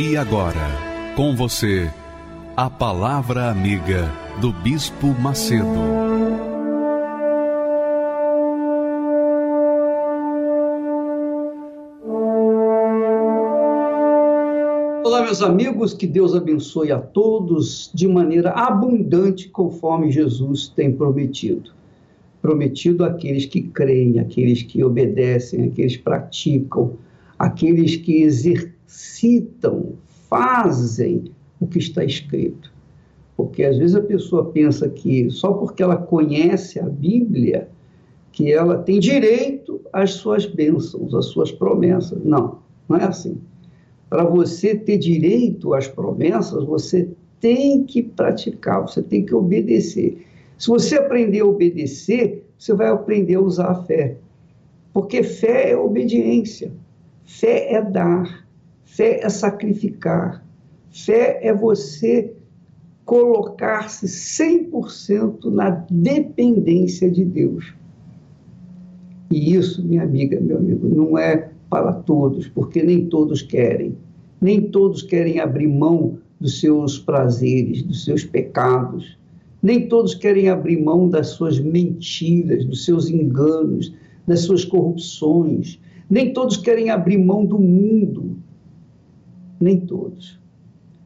E agora, com você, a Palavra Amiga do Bispo Macedo. Olá, meus amigos, que Deus abençoe a todos de maneira abundante, conforme Jesus tem prometido. Prometido àqueles que creem, àqueles que obedecem, àqueles que praticam, àqueles que exercitam, fazem o que está escrito. Porque às vezes a pessoa pensa que só porque ela conhece a Bíblia, que ela tem direito às suas bênçãos, às suas promessas. Não, não é assim. Para você ter direito às promessas, você tem que praticar, você tem que obedecer. Se você aprender a obedecer, você vai aprender a usar a fé. Porque fé é obediência, fé é dar, fé é sacrificar, fé é você colocar-se 100% na dependência de Deus. E isso, minha amiga, meu amigo, não é para todos, porque nem todos querem. Nem todos querem abrir mão dos seus prazeres, dos seus pecados. Nem todos querem abrir mão das suas mentiras, dos seus enganos, das suas corrupções. Nem todos querem abrir mão do mundo. Nem todos.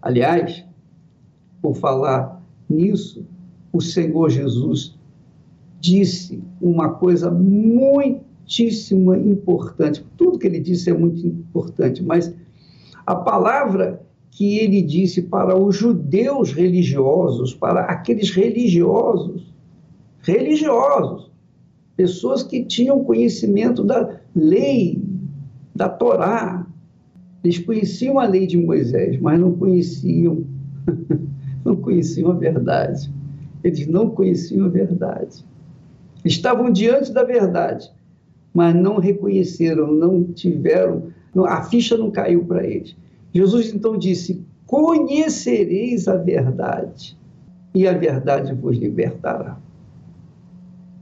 Aliás, por falar nisso, o Senhor Jesus disse uma coisa muitíssima importante. Tudo que ele disse é muito importante, mas a palavra que ele disse para os judeus religiosos, para aqueles religiosos, religiosos, pessoas que tinham conhecimento da lei, da Torá, eles conheciam a lei de Moisés, mas não conheciam não conheciam a verdade. Eles não conheciam a verdade. Estavam diante da verdade, mas não reconheceram, não tiveram, a ficha não caiu para eles. Jesus então disse: Conhecereis a verdade, e a verdade vos libertará.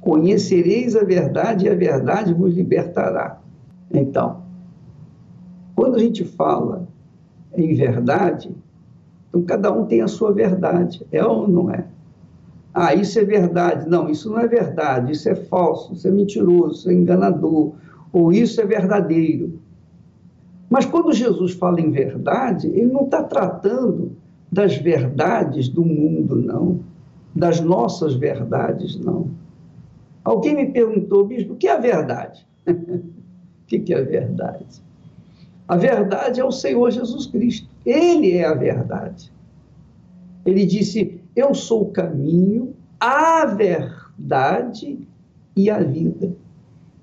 Conhecereis a verdade, e a verdade vos libertará. Então, quando a gente fala em verdade, então, cada um tem a sua verdade, é ou não é? Ah, isso é verdade. Não, isso não é verdade, isso é falso, isso é mentiroso, isso é enganador, ou isso é verdadeiro. Mas quando Jesus fala em verdade, ele não está tratando das verdades do mundo, não. Das nossas verdades, não. Alguém me perguntou, bispo, o que é a verdade? o que é a verdade? A verdade é o Senhor Jesus Cristo. Ele é a verdade. Ele disse: Eu sou o caminho, a verdade e a vida.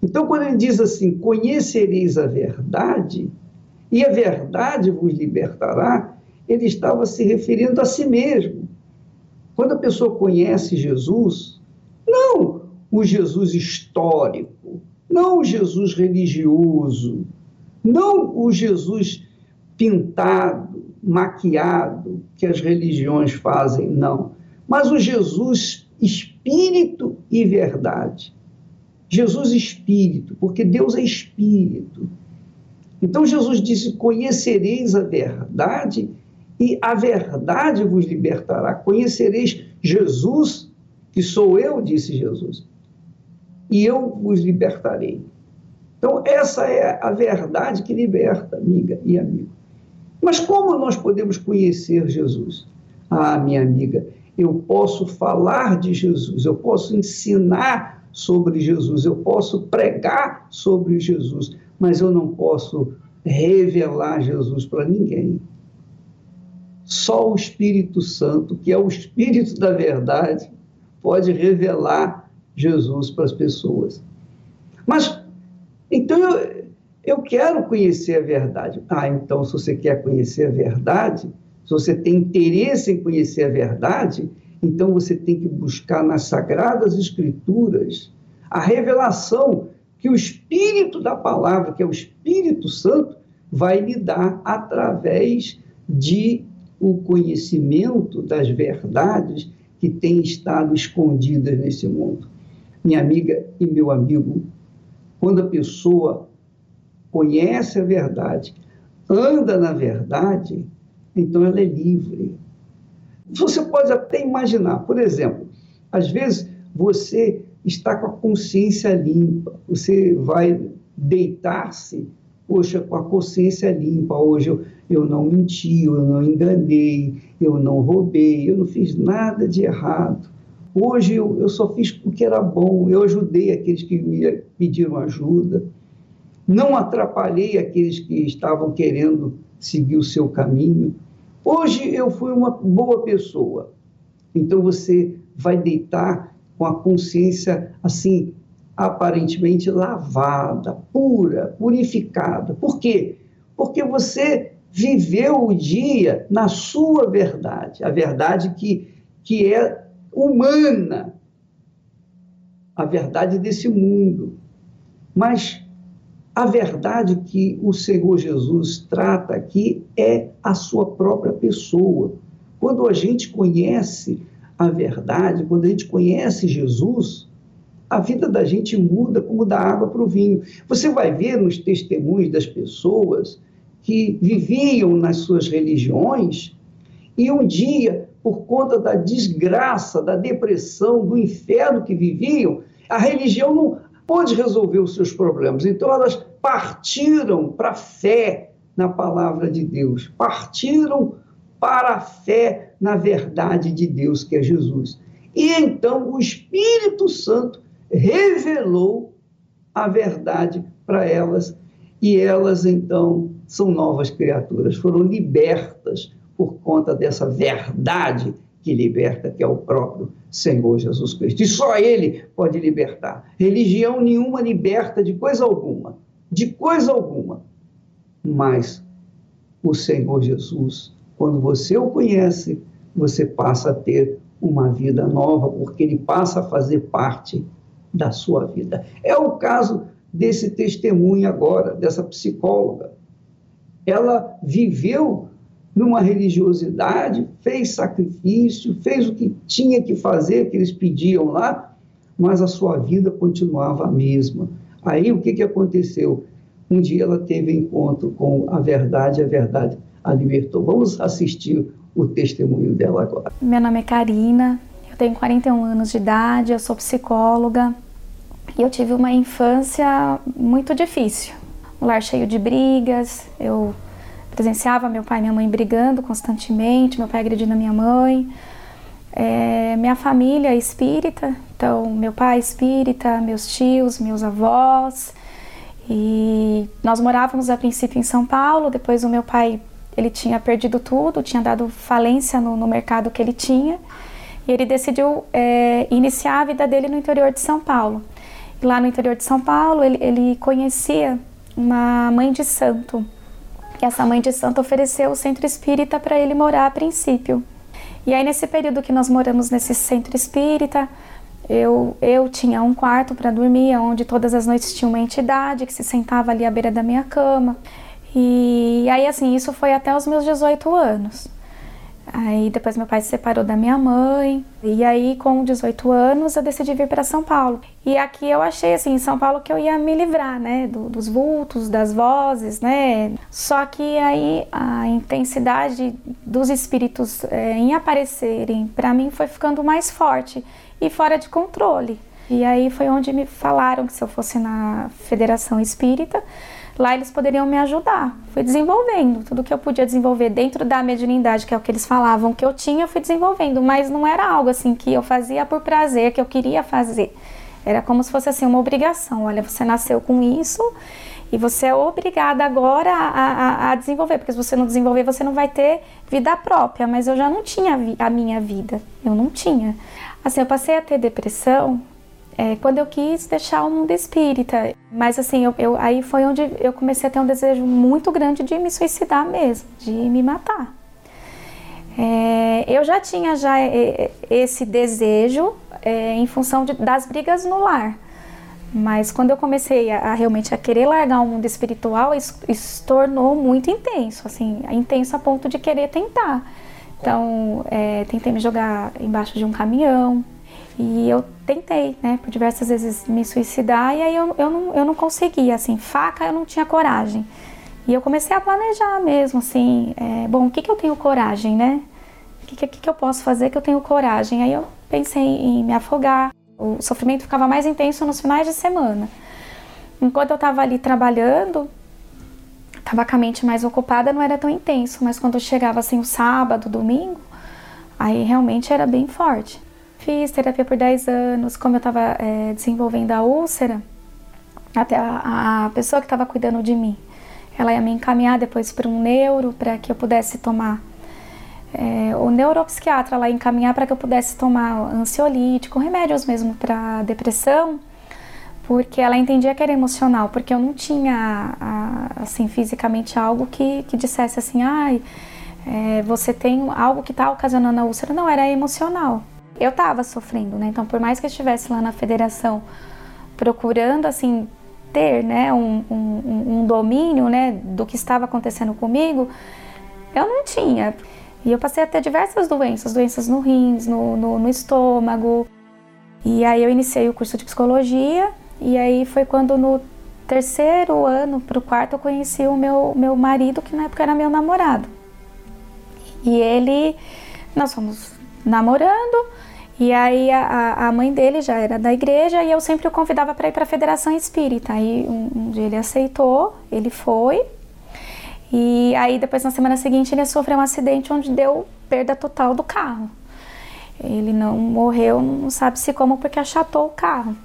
Então, quando ele diz assim: Conhecereis a verdade, e a verdade vos libertará, ele estava se referindo a si mesmo. Quando a pessoa conhece Jesus, não o Jesus histórico, não o Jesus religioso, não o Jesus pintado, maquiado que as religiões fazem, não. Mas o Jesus espírito e verdade. Jesus espírito, porque Deus é espírito. Então Jesus disse: Conhecereis a verdade e a verdade vos libertará. Conhecereis Jesus, que sou eu, disse Jesus, e eu vos libertarei. Então, essa é a verdade que liberta, amiga e amigo. Mas como nós podemos conhecer Jesus? Ah, minha amiga, eu posso falar de Jesus, eu posso ensinar sobre Jesus, eu posso pregar sobre Jesus, mas eu não posso revelar Jesus para ninguém. Só o Espírito Santo, que é o Espírito da verdade, pode revelar Jesus para as pessoas. Mas então, eu, Eu quero conhecer a verdade. Ah, então, se você quer conhecer a verdade, se você tem interesse em conhecer a verdade, então você tem que buscar nas Sagradas Escrituras a revelação que o Espírito da palavra, que é o Espírito Santo, vai lhe dar através de o conhecimento das verdades que têm estado escondidas nesse mundo. Minha amiga e meu amigo, quando a pessoa conhece a verdade, anda na verdade, então ela é livre. Você pode até imaginar, por exemplo, às vezes você está com a consciência limpa, você vai deitar-se, poxa, com a consciência limpa, hoje eu, eu não menti, eu não enganei, eu não roubei, eu não fiz nada de errado. Hoje eu, eu só fiz o que era bom, eu ajudei aqueles que me pediram ajuda, não atrapalhei aqueles que estavam querendo seguir o seu caminho. Hoje eu fui uma boa pessoa. Então você vai deitar com a consciência assim aparentemente lavada, pura, purificada. Por quê? Porque você viveu o dia na sua verdade, a verdade que, que é humana, a verdade desse mundo. Mas a verdade que o Senhor Jesus trata aqui é a sua própria pessoa. Quando a gente conhece a verdade, quando a gente conhece Jesus, a vida da gente muda como da água para o vinho. Você vai ver nos testemunhos das pessoas que viviam nas suas religiões e um dia, por conta da desgraça, da depressão, do inferno que viviam, a religião não pôde resolver os seus problemas. Então elas partiram para a fé na palavra de Deus, partiram para a fé na verdade de Deus, que é Jesus. E então o Espírito Santo revelou a verdade para elas e elas então são novas criaturas, foram libertas por conta dessa verdade que liberta, que é o próprio Senhor Jesus Cristo. E só Ele pode libertar. Religião nenhuma liberta de coisa alguma, de coisa alguma. Mas o Senhor Jesus, quando você o conhece, você passa a ter uma vida nova, porque Ele passa a fazer parte da sua vida. É o caso desse testemunho agora, dessa psicóloga. Ela viveu numa religiosidade, fez sacrifício, fez o que tinha que fazer, que eles pediam lá, mas a sua vida continuava a mesma. Aí o que, que aconteceu? Um dia ela teve encontro com a verdade, a verdade a libertou. Vamos assistir o testemunho dela agora. Meu nome é Karina, eu tenho 41 anos de idade, eu sou psicóloga e eu tive uma infância muito difícil. Um lar cheio de brigas, eu presenciava meu pai e minha mãe brigando constantemente, meu pai agredindo a minha mãe. É, minha família é espírita, então meu pai é espírita, meus tios, meus avós. E nós morávamos a princípio em São Paulo, depois o meu pai ele tinha perdido tudo, tinha dado falência no, no mercado que ele tinha e ele decidiu é, iniciar a vida dele no interior de São Paulo. E lá no interior de São Paulo ele, ele conhecia uma mãe de santo e essa mãe de santo ofereceu o centro espírita para ele morar a princípio. E aí, nesse período que nós moramos nesse centro espírita, eu, eu tinha um quarto para dormir, onde todas as noites tinha uma entidade que se sentava ali à beira da minha cama. E aí, assim, isso foi até os meus 18 anos. Aí depois meu pai se separou da minha mãe. E aí com 18 anos eu decidi vir para São Paulo. E aqui eu achei assim em São Paulo que eu ia me livrar, né, do, dos vultos, das vozes, né? Só que aí a intensidade dos espíritos é, em aparecerem para mim foi ficando mais forte e fora de controle. E aí foi onde me falaram que se eu fosse na Federação Espírita Lá eles poderiam me ajudar. Fui desenvolvendo tudo que eu podia desenvolver dentro da mediunidade, que é o que eles falavam que eu tinha, eu fui desenvolvendo, mas não era algo assim que eu fazia por prazer, que eu queria fazer. Era como se fosse assim uma obrigação. Olha, você nasceu com isso e você é obrigada agora a, a, a, desenvolver, porque se você não desenvolver, você não vai ter vida própria. Mas eu já não tinha a minha vida, eu não tinha. Assim, eu passei a ter depressão é, quando eu quis deixar o mundo espírita. Mas assim, eu, eu, aí foi onde eu comecei a ter um desejo muito grande de me suicidar mesmo, de me matar. É, eu já tinha já é, esse desejo é, em função de, das brigas no lar. Mas quando eu comecei a, a, realmente a querer largar o mundo espiritual, isso, isso tornou muito intenso, assim, intenso a ponto de querer tentar. Então, é, tentei me jogar embaixo de um caminhão, e eu tentei, né, por diversas vezes me suicidar e aí eu, eu, não, eu não conseguia, assim, faca eu não tinha coragem. E eu comecei a planejar mesmo, assim, é, bom, o que, que eu tenho coragem, né? O que, que, que eu posso fazer que eu tenho coragem? Aí eu pensei em me afogar. O sofrimento ficava mais intenso nos finais de semana. Enquanto eu estava ali trabalhando, estava com a mente mais ocupada, não era tão intenso, mas quando chegava assim o sábado, domingo, aí realmente era bem forte. Fiz terapia por 10 anos, como eu estava é, desenvolvendo a úlcera, até a, a pessoa que estava cuidando de mim, ela ia me encaminhar depois para um neuro para que eu pudesse tomar. É, o neuropsiquiatra lá encaminhar para que eu pudesse tomar ansiolítico, remédios mesmo para depressão, porque ela entendia que era emocional, porque eu não tinha, assim, fisicamente algo que, que dissesse assim, ai, é, você tem algo que está ocasionando a úlcera. Não, era emocional eu estava sofrendo, né? Então, por mais que eu estivesse lá na federação procurando, assim, ter, né, um, um, um domínio, né, do que estava acontecendo comigo, eu não tinha. E eu passei a ter diversas doenças, doenças no rins, no, no, no estômago. E aí eu iniciei o curso de psicologia e aí foi quando no terceiro ano para o quarto eu conheci o meu, meu marido, que na época era meu namorado. E ele, nós fomos namorando, e aí a, a mãe dele já era da igreja e eu sempre o convidava para ir para a Federação Espírita. Aí um, um, dia ele aceitou, ele foi. E aí depois na semana seguinte ele sofreu um acidente onde deu perda total do carro. Ele não morreu, não sabe se como porque achatou o carro.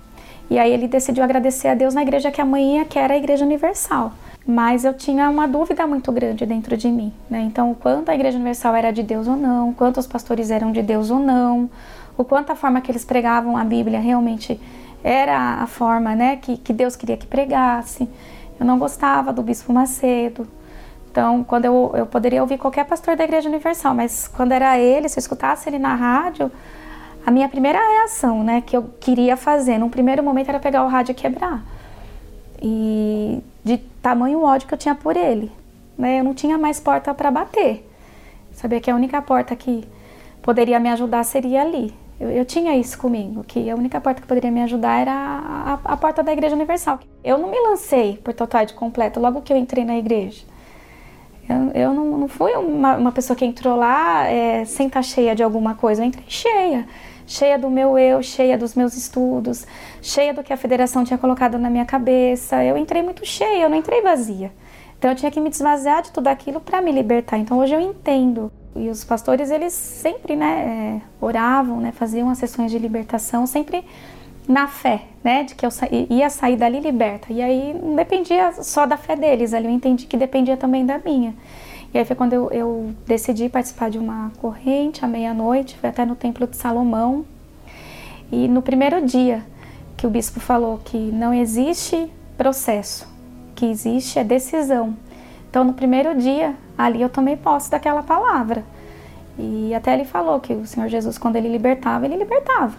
E aí ele decidiu agradecer a Deus na igreja que a mãe ia, que era a Igreja Universal. Mas eu tinha uma dúvida muito grande dentro de mim, né? Então, quanto a Igreja Universal era de Deus ou não, quantos pastores eram de Deus ou não, o quanto a forma que eles pregavam a Bíblia realmente era a forma né, que, que Deus queria que pregasse. Eu não gostava do Bispo Macedo. Então, quando eu, eu poderia ouvir qualquer pastor da Igreja Universal, mas quando era ele, se eu escutasse ele na rádio, a minha primeira reação, né, que eu queria fazer, num primeiro momento, era pegar o rádio e quebrar. E de tamanho ódio que eu tinha por ele, né, eu não tinha mais porta para bater. Sabia que a única porta que poderia me ajudar seria ali. Eu, eu, tinha isso comigo, que a única porta que poderia me ajudar era a, a, a porta da Igreja Universal. Eu não me lancei por totalidade completa logo que eu entrei na igreja. Eu, eu não, não, fui uma, uma, pessoa que entrou lá é, sem estar cheia de alguma coisa. Eu entrei cheia. Cheia do meu eu, cheia dos meus estudos, cheia do que a federação tinha colocado na minha cabeça. Eu entrei muito cheia, eu não entrei vazia. Então eu tinha que me desvaziar de tudo aquilo para me libertar. Então hoje eu entendo e os pastores, eles sempre, né, é, oravam, né, faziam as sessões de libertação, sempre na fé, né, de que eu ia sair dali liberta. E aí não dependia só da fé deles, ali eu entendi que dependia também da minha. E aí foi quando eu, eu decidi participar de uma corrente à meia-noite, foi até no Templo de Salomão. E no primeiro dia que o bispo falou que não existe processo, que existe é decisão. Então, no primeiro dia, ali eu tomei posse daquela palavra. E até ele falou que o Senhor Jesus, quando ele libertava, ele libertava.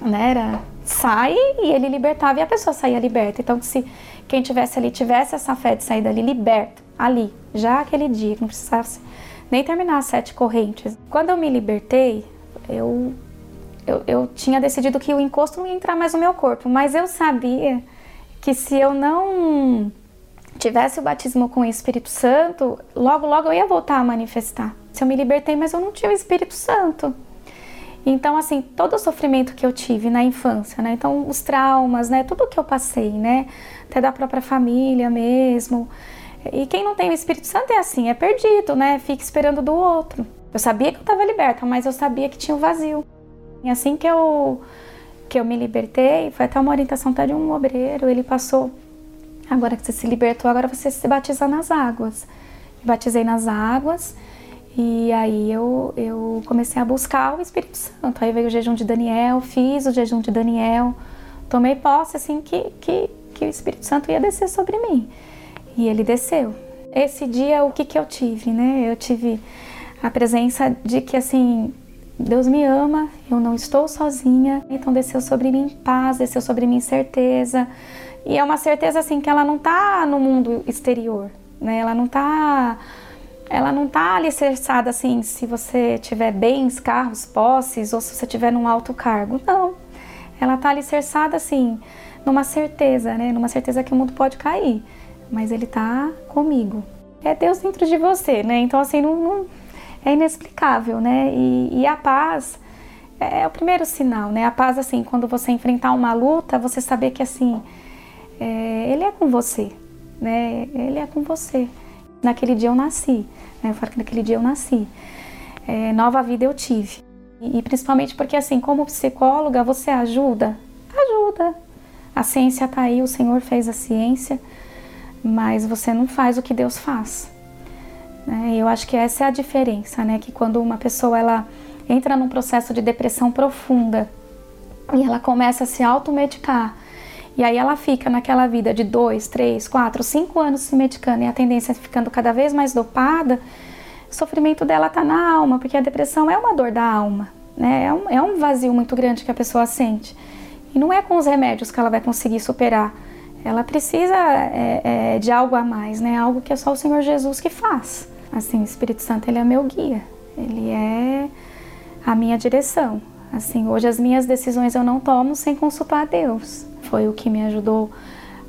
Né? Era sai e ele libertava e a pessoa saía liberta. Então, se quem tivesse ali tivesse essa fé de sair dali liberto, ali, já aquele dia, que não precisasse nem terminar as sete correntes. Quando eu me libertei, eu, eu, eu tinha decidido que o encosto não ia entrar mais no meu corpo, mas eu sabia que se eu não tivesse o batismo com o Espírito Santo, logo, logo eu ia voltar a manifestar. Se eu me libertei, mas eu não tinha o Espírito Santo. Então, assim, todo o sofrimento que eu tive na infância, né? Então, os traumas, né? Tudo que eu passei, né? Até da própria família mesmo. E quem não tem o Espírito Santo é assim, é perdido, né? Fica esperando do outro. Eu sabia que eu estava liberta, mas eu sabia que tinha o um vazio. E assim que eu que eu me libertei, foi até uma orientação até de um obreiro, ele passou Agora que você se libertou, agora você se batiza nas águas. Me batizei nas águas E aí eu, eu comecei a buscar o Espírito Santo. Aí veio o jejum de Daniel, fiz o jejum de Daniel, tomei posse assim que, que, que o Espírito Santo ia descer sobre mim. E ele desceu. Esse dia o que, que eu tive, né? Eu tive a presença de que assim Deus me ama, eu não estou sozinha, então desceu sobre mim paz, desceu sobre mim certeza. E é uma certeza assim que ela não está no mundo exterior, né? Ela não está ela não está alicerçada assim, se você tiver bens, carros, posses, ou se você tiver num alto cargo. Não. Ela está alicerçada assim, numa certeza, né? Numa certeza que o mundo pode cair, mas ele está comigo. É Deus dentro de você, né? Então, assim, não, não é inexplicável, né? E, e a paz é, é o primeiro sinal, né? A paz, assim, quando você enfrentar uma luta, você saber que, assim, é, ele é com você, né? Ele é com você. Naquele dia eu nasci, né? Eu falo que naquele dia eu nasci. É, nova vida eu tive. E, e principalmente porque, assim, como psicóloga, você ajuda? Ajuda. A ciência está aí, o Senhor fez a ciência, mas você não faz o que Deus faz. Né? Eu acho que essa é a diferença, né? Que quando uma pessoa ela entra num processo de depressão profunda e ela começa a se automedicar, e aí ela fica naquela vida de dois, três, quatro, cinco anos se medicando e a tendência é ficando cada vez mais dopada, o sofrimento dela tá na alma, porque a depressão é uma dor da alma, né? É um, é um vazio muito grande que a pessoa sente. E não é com os remédios que ela vai conseguir superar. Ela precisa é, é, de algo a mais, né? Algo que é só o Senhor Jesus que faz. Assim, o Espírito Santo ele é meu guia, ele é a minha direção. Assim, hoje as minhas decisões eu não tomo sem consultar a Deus foi o que me ajudou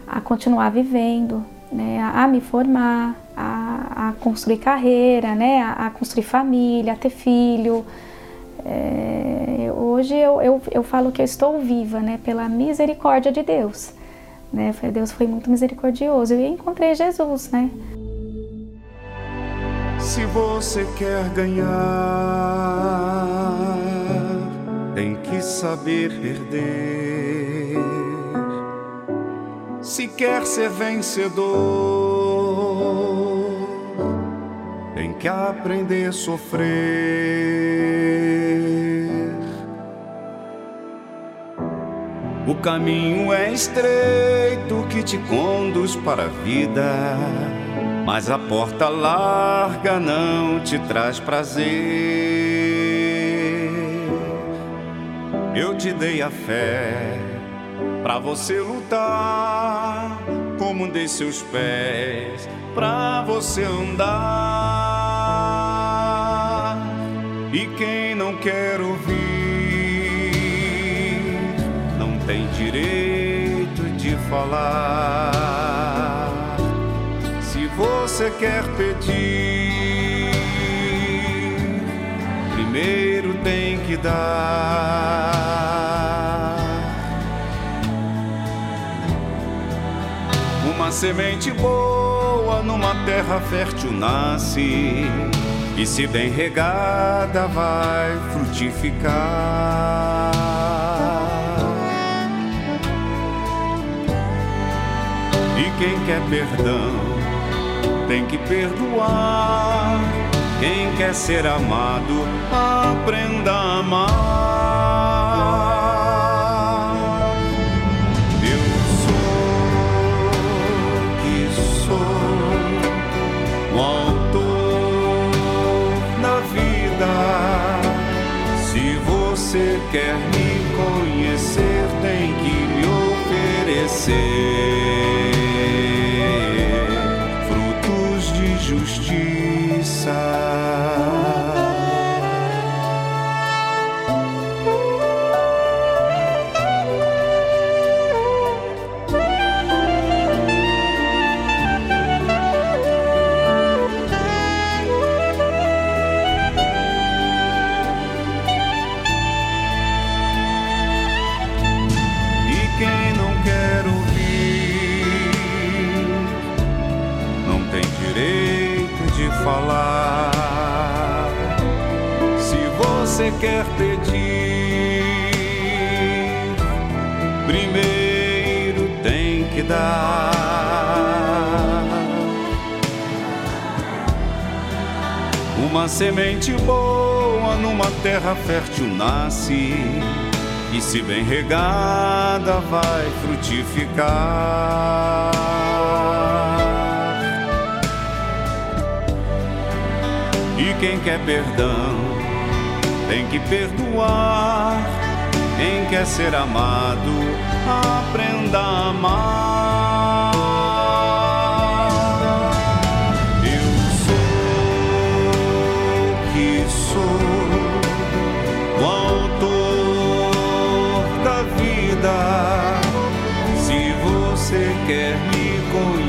a continuar vivendo, né, a, me formar, a, a, construir carreira, né, a, a, construir família, a ter filho. É, hoje eu, eu, eu falo que eu estou viva, né, pela misericórdia de Deus. Né, Deus foi muito misericordioso e encontrei Jesus, né. Se você quer ganhar, tem que saber perder se quer ser vencedor, tem que aprender a sofrer. O caminho é estreito que te conduz para a vida, mas a porta larga não te traz prazer. Eu te dei a fé Pra você lutar, como dei seus pés, pra você andar. E quem não quer ouvir, não tem direito de falar. Se você quer pedir, primeiro tem que dar. Uma semente boa numa terra fértil nasce, e se bem regada vai frutificar. E quem quer perdão tem que perdoar. Quem quer ser amado, aprenda a amar. Quer me conhecer, tem que me oferecer quer pedir, primeiro tem que dar. Uma semente boa numa terra fértil nasce, e se bem regada vai frutificar. E quem quer perdão tem que perdoar. Quem quer ser amado, aprenda a amar. Eu sou que sou o autor da vida. Se você quer me conhecer,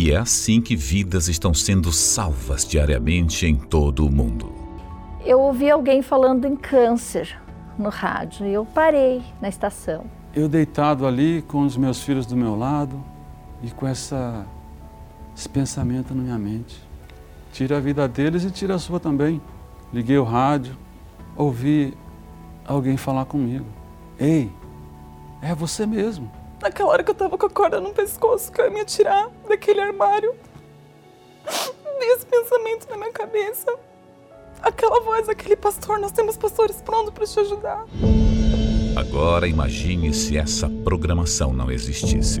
E é assim que vidas estão sendo salvas diariamente em todo o mundo. Eu ouvi alguém falando em câncer no rádio e eu parei na estação. Eu deitado ali com os meus filhos do meu lado e com essa, esse pensamento na minha mente. Tira a vida deles e tira a sua também. Liguei o rádio, ouvi alguém falar comigo. Ei, é você mesmo. Naquela hora que eu tava com a corda no pescoço, que eu ia me atirar daquele armário. Veio esse pensamento na minha cabeça. Aquela voz, aquele pastor, nós temos pastores prontos para te ajudar. Agora imagine se essa programação não existisse.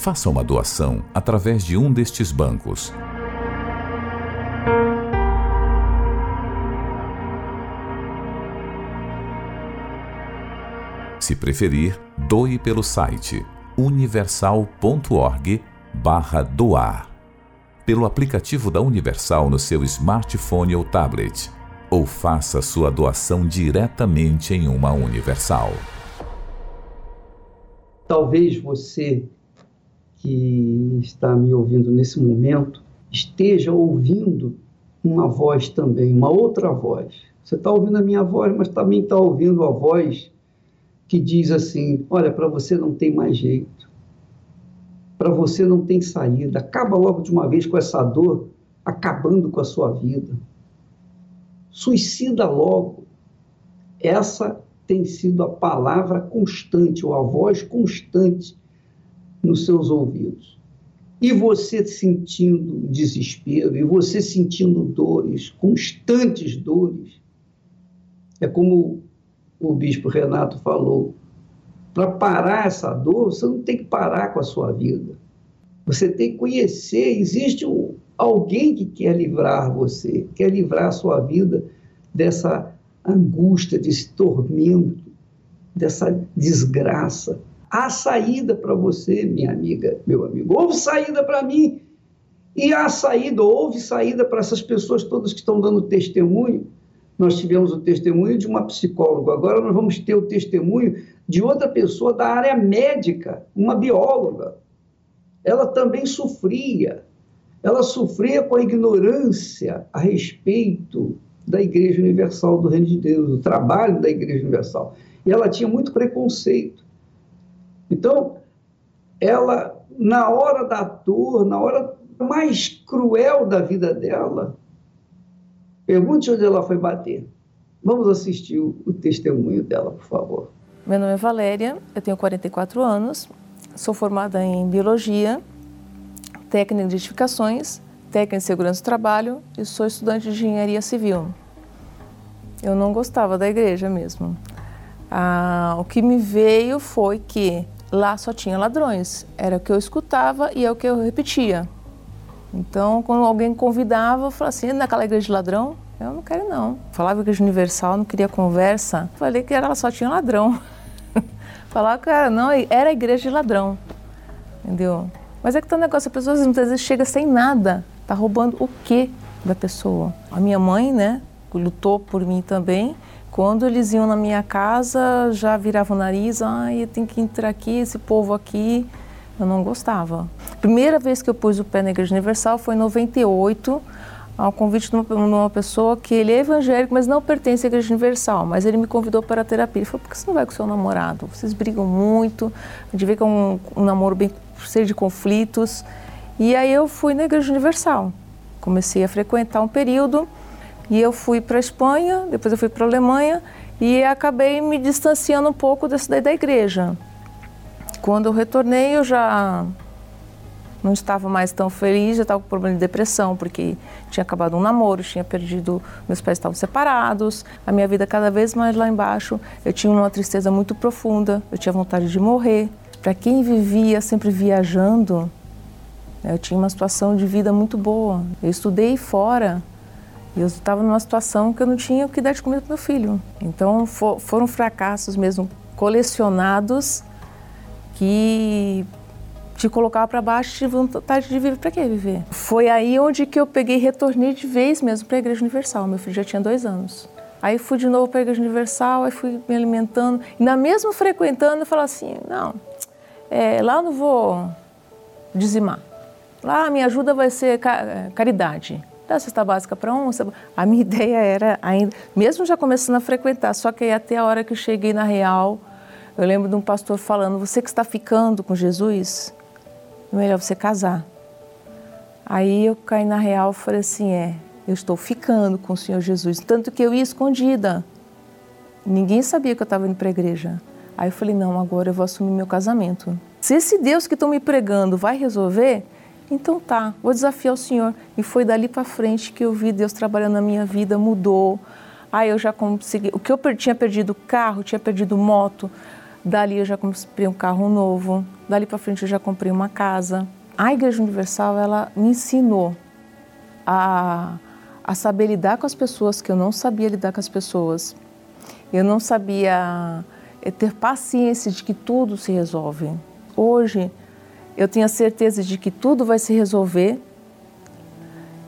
Faça uma doação através de um destes bancos. Se preferir, doe pelo site universal.org/doar, pelo aplicativo da Universal no seu smartphone ou tablet, ou faça sua doação diretamente em uma Universal. Talvez você que está me ouvindo nesse momento esteja ouvindo uma voz também, uma outra voz. Você está ouvindo a minha voz, mas também está ouvindo a voz que diz assim: Olha, para você não tem mais jeito, para você não tem saída, acaba logo de uma vez com essa dor, acabando com a sua vida. suicida logo. Essa tem sido a palavra constante, ou a voz constante nos seus ouvidos. E você sentindo desespero, e você sentindo dores, constantes dores. É como o bispo Renato falou: para parar essa dor, você não tem que parar com a sua vida. Você tem que conhecer, existe um, alguém que quer livrar você, quer livrar a sua vida dessa angústia, desse tormento, dessa desgraça. Há saída para você, minha amiga, meu amigo. Houve saída para mim. E há saída, houve saída para essas pessoas todas que estão dando testemunho. Nós tivemos o testemunho de uma psicóloga, agora nós vamos ter o testemunho de outra pessoa da área médica, uma bióloga. Ela também sofria. Ela sofria com a ignorância a respeito da Igreja Universal do Reino de Deus, do trabalho da Igreja Universal. E ela tinha muito preconceito. Então, ela, na hora da dor, na hora mais cruel da vida dela, pergunte onde ela foi bater. Vamos assistir o, testemunho dela, por favor. Meu nome é Valéria, eu tenho 44 anos, sou formada em Biologia, técnica de edificações, técnica de segurança do trabalho e sou estudante de engenharia civil. Eu não gostava da igreja mesmo. Ah, o que me veio foi que lá só tinha ladrões. Era o que eu escutava e é o que eu repetia. Então, quando alguém convidava, eu falava assim, naquela igreja de ladrão? Eu não quero não. Falava igreja universal, não queria conversa. Falei que ela só tinha ladrão. Falava que era, não, era igreja de ladrão. Entendeu? Mas é que tá um negócio, a pessoa muitas vezes chega sem nada. Tá roubando o quê da pessoa? A minha mãe, né, lutou por mim também. Quando eles iam na minha casa, já virava o nariz, ai, tem que entrar aqui, esse povo aqui. Eu não gostava. Primeira vez que eu pus o pé na Igreja Universal foi em 98, ao convite de uma, pessoa que ele é evangélico, mas não pertence à Igreja Universal. Mas ele me convidou para a terapia. Ele falou: por que você não vai com seu namorado? Vocês brigam muito, a gente vê que é um, um namoro bem cheio de conflitos. E aí eu fui na Igreja Universal. Comecei a frequentar um período e eu fui para a Espanha, depois eu fui para a Alemanha e acabei me distanciando um pouco dessa daí da igreja. Quando eu retornei, eu já não estava mais tão feliz, já estava com problema de depressão, porque tinha acabado um namoro, tinha perdido, meus pais estavam separados, a minha vida cada vez mais lá embaixo. Eu tinha uma tristeza muito profunda, eu tinha vontade de morrer. Para quem vivia sempre viajando, eu tinha uma situação de vida muito boa. Eu estudei fora, eu estava numa situação que eu não tinha o que dar de comida para meu filho. Então for, foram fracassos mesmo colecionados que te colocava para baixo e tive vontade de viver. Para que viver? Foi aí onde que eu peguei e retornei de vez mesmo para a Igreja Universal. Meu filho já tinha dois anos. Aí fui de novo para a Igreja Universal, aí fui me alimentando. E na mesma frequentando, eu falava assim, não, é, lá eu não vou dizimar. Lá a minha ajuda vai ser caridade dá cesta básica para um. A minha ideia era ainda, mesmo já começando a frequentar, só que aí até a hora que eu cheguei na Real, eu lembro de um pastor falando: você que está ficando com Jesus, é melhor você casar. Aí eu caí na Real e falei assim: é, eu estou ficando com o Senhor Jesus. Tanto que eu ia escondida. Ninguém sabia que eu estava indo para a igreja. Aí eu falei: não, agora eu vou assumir meu casamento. Se esse Deus que estão me pregando vai resolver, então tá, vou desafiar o Senhor. E foi dali para frente que eu vi Deus trabalhando na minha vida, mudou. Aí eu já consegui, o que eu tinha perdido carro, tinha perdido moto, dali eu já comprei um carro novo, dali para frente eu já comprei uma casa. A Igreja Universal, ela me ensinou a, a saber lidar com as pessoas que eu não sabia lidar com as pessoas. Eu não sabia eh, ter paciência de que tudo se resolve. Hoje, eu tenho a certeza de que tudo vai se resolver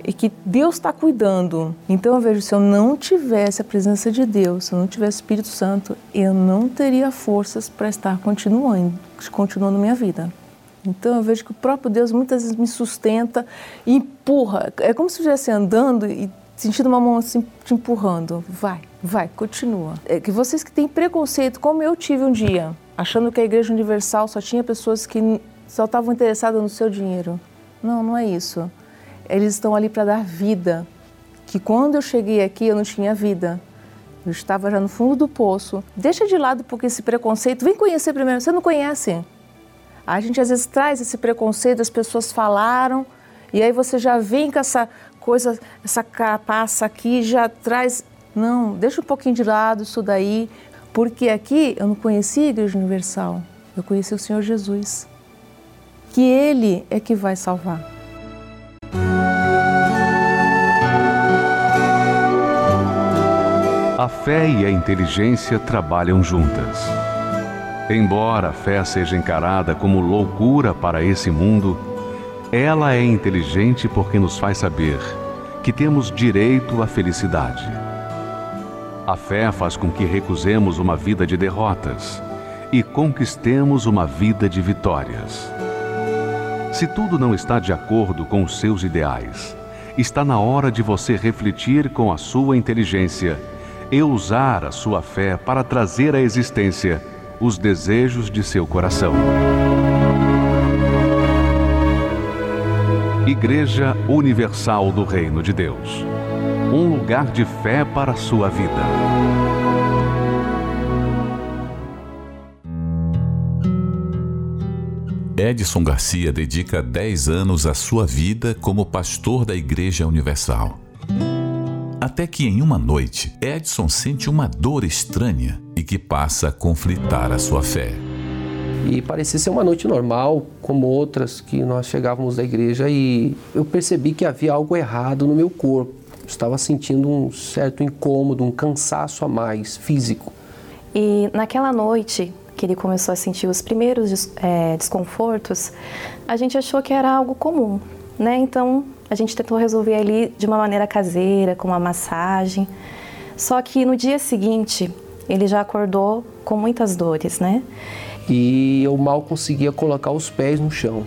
e que Deus está cuidando. Então eu vejo, se eu não tivesse a presença de Deus, se eu não tivesse Espírito Santo, eu não teria forças para estar continuando, continuando minha vida. Então eu vejo que o próprio Deus muitas vezes me sustenta e empurra. É como se eu estivesse andando e sentindo uma mão assim te empurrando. Vai, vai, continua. É que vocês que têm preconceito, como eu tive um dia, achando que a Igreja Universal só tinha pessoas que só estavam interessados no seu dinheiro. Não, não é isso. Eles estão ali para dar vida, que quando eu cheguei aqui eu não tinha vida. Eu estava já no fundo do poço. Deixa de lado porque esse preconceito, vem conhecer primeiro, você não conhece. A gente às vezes traz esse preconceito, as pessoas falaram, e aí você já vem com essa coisa, essa carapaça aqui, já traz. Não, deixa um pouquinho de lado isso daí, porque aqui eu não conheci a Igreja Universal, eu conheci o Senhor Jesus, que Ele é que vai salvar. A fé e a inteligência trabalham juntas. Embora a fé seja encarada como loucura para esse mundo, ela é inteligente porque nos faz saber que temos direito à felicidade. A fé faz com que recusemos uma vida de derrotas e conquistemos uma vida de vitórias. Se tudo não está de acordo com os seus ideais, está na hora de você refletir com a sua inteligência e usar a sua fé para trazer à existência os desejos de seu coração. Igreja Universal do Reino de Deus um lugar de fé para a sua vida. Edson Garcia dedica 10 anos à sua vida como pastor da Igreja Universal. Até que em uma noite, Edson sente uma dor estranha e que passa a conflitar a sua fé. E parecia ser uma noite normal, como outras que nós chegávamos da igreja, e eu percebi que havia algo errado no meu corpo. Estava sentindo um certo incômodo, um cansaço a mais físico. E naquela noite que ele começou a sentir os primeiros é, desconfortos, a gente achou que era algo comum, né? Então a gente tentou resolver ali de uma maneira caseira, com uma massagem. Só que no dia seguinte ele já acordou com muitas dores, né? E eu mal conseguia colocar os pés no chão.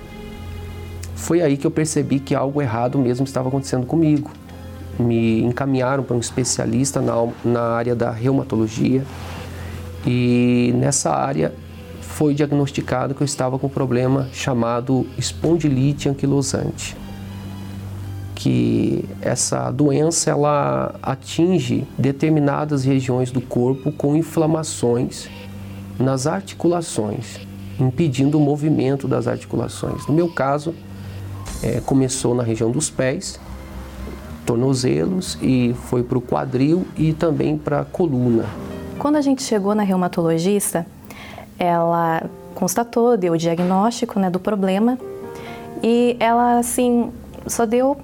Foi aí que eu percebi que algo errado mesmo estava acontecendo comigo. Me encaminharam para um especialista na, na área da reumatologia e nessa área foi diagnosticado que eu estava com um problema chamado espondilite anquilosante que essa doença ela atinge determinadas regiões do corpo com inflamações nas articulações, impedindo o movimento das articulações. No meu caso, é, começou na região dos pés, tornozelos e foi para o quadril e também para a coluna. Quando a gente chegou na reumatologista, ela constatou, deu o diagnóstico né, do problema e ela assim só deu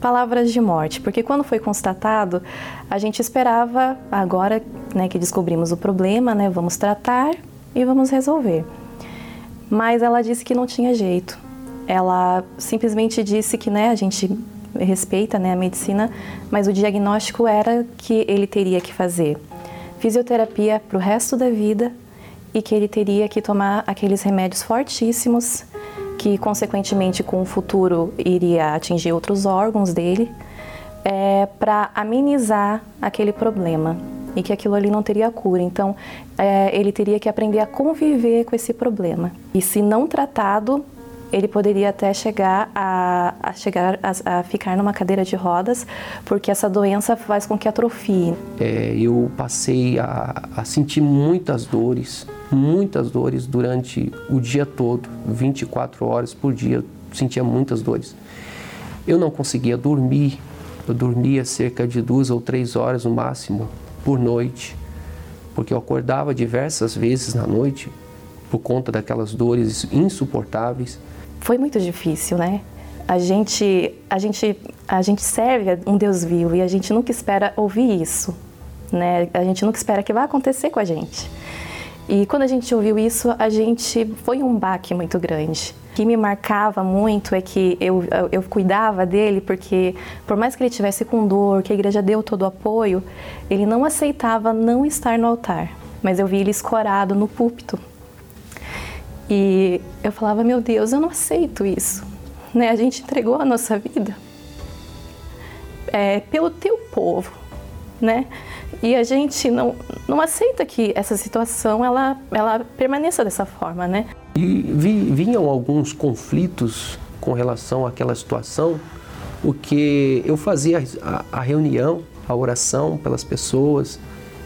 palavras de morte, porque quando foi constatado, a gente esperava agora, né, que descobrimos o problema, né, vamos tratar e vamos resolver. Mas ela disse que não tinha jeito. Ela simplesmente disse que, né, a gente respeita, né, a medicina, mas o diagnóstico era que ele teria que fazer fisioterapia para o resto da vida e que ele teria que tomar aqueles remédios fortíssimos que consequentemente com o futuro iria atingir outros órgãos dele, é, para amenizar aquele problema e que aquilo ali não teria cura. Então, é, ele teria que aprender a conviver com esse problema. E se não tratado, ele poderia até chegar a, a chegar a, a, ficar numa cadeira de rodas, porque essa doença faz com que atrofie. É, eu passei a, a sentir muitas dores, muitas dores durante o dia todo, 24 horas por dia, sentia muitas dores. Eu não conseguia dormir, eu dormia cerca de duas ou três horas no máximo por noite, porque eu acordava diversas vezes na noite por conta daquelas dores insuportáveis. Foi muito difícil, né? A gente, a gente, a gente serve um Deus vivo e a gente nunca espera ouvir isso, né? A gente nunca espera que vai acontecer com a gente. E quando a gente ouviu isso, a gente foi um baque muito grande. O que me marcava muito é que eu, eu cuidava dele porque, por mais que ele tivesse com dor, que a igreja deu todo o apoio, ele não aceitava não estar no altar. Mas eu vi ele escorado no púlpito. E eu falava, meu Deus, eu não aceito isso. Né? A gente entregou a nossa vida é, pelo teu povo, né? E a gente não, não aceita que essa situação ela, ela permaneça dessa forma, né? E vi, vinham alguns conflitos com relação àquela situação, porque eu fazia a, a reunião, a oração pelas pessoas,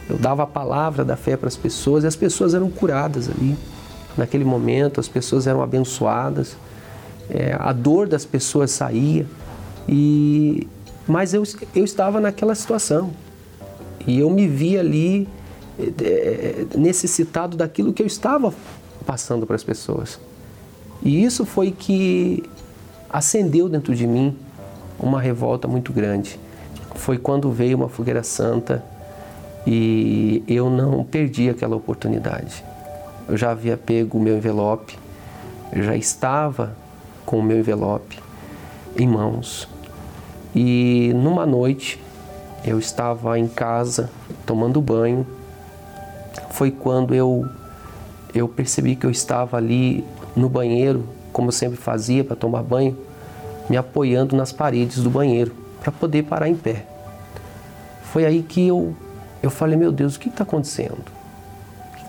eu dava a palavra da fé para as pessoas e as pessoas eram curadas ali. Naquele momento, as pessoas eram abençoadas, é, a dor das pessoas saía, e, mas eu, eu estava naquela situação e eu me vi ali é, necessitado daquilo que eu estava passando para as pessoas. E isso foi que acendeu dentro de mim uma revolta muito grande. Foi quando veio uma fogueira santa e eu não perdi aquela oportunidade. Eu já havia pego o meu envelope, eu já estava com o meu envelope em mãos. E numa noite eu estava em casa tomando banho. Foi quando eu eu percebi que eu estava ali no banheiro, como eu sempre fazia para tomar banho, me apoiando nas paredes do banheiro para poder parar em pé. Foi aí que eu, eu falei: Meu Deus, o que está acontecendo?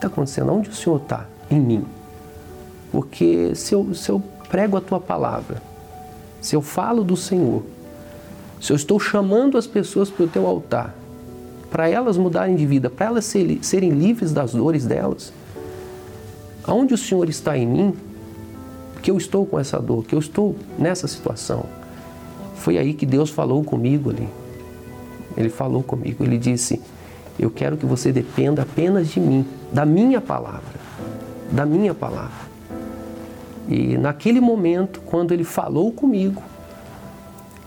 Está acontecendo? Onde o Senhor está? Em mim. Porque se eu, se eu prego a tua palavra, se eu falo do Senhor, se eu estou chamando as pessoas para o teu altar, para elas mudarem de vida, para elas serem livres das dores delas, aonde o Senhor está em mim, que eu estou com essa dor, que eu estou nessa situação. Foi aí que Deus falou comigo ali. Ele falou comigo, ele disse: Eu quero que você dependa apenas de mim, da minha palavra. Da minha palavra. E naquele momento, quando ele falou comigo,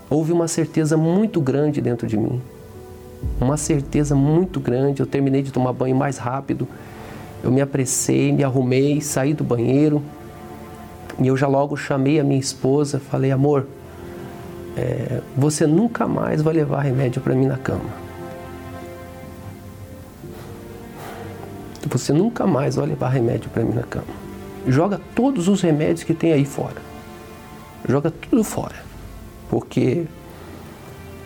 houve uma certeza muito grande dentro de mim. Uma certeza muito grande. Eu terminei de tomar banho mais rápido. Eu me apressei, me arrumei, saí do banheiro, e eu já logo chamei a minha esposa, falei, amor, é, você nunca mais vai levar remédio para mim na cama. Você nunca mais vai levar remédio para mim na cama. Joga todos os remédios que tem aí fora. Joga tudo fora. Porque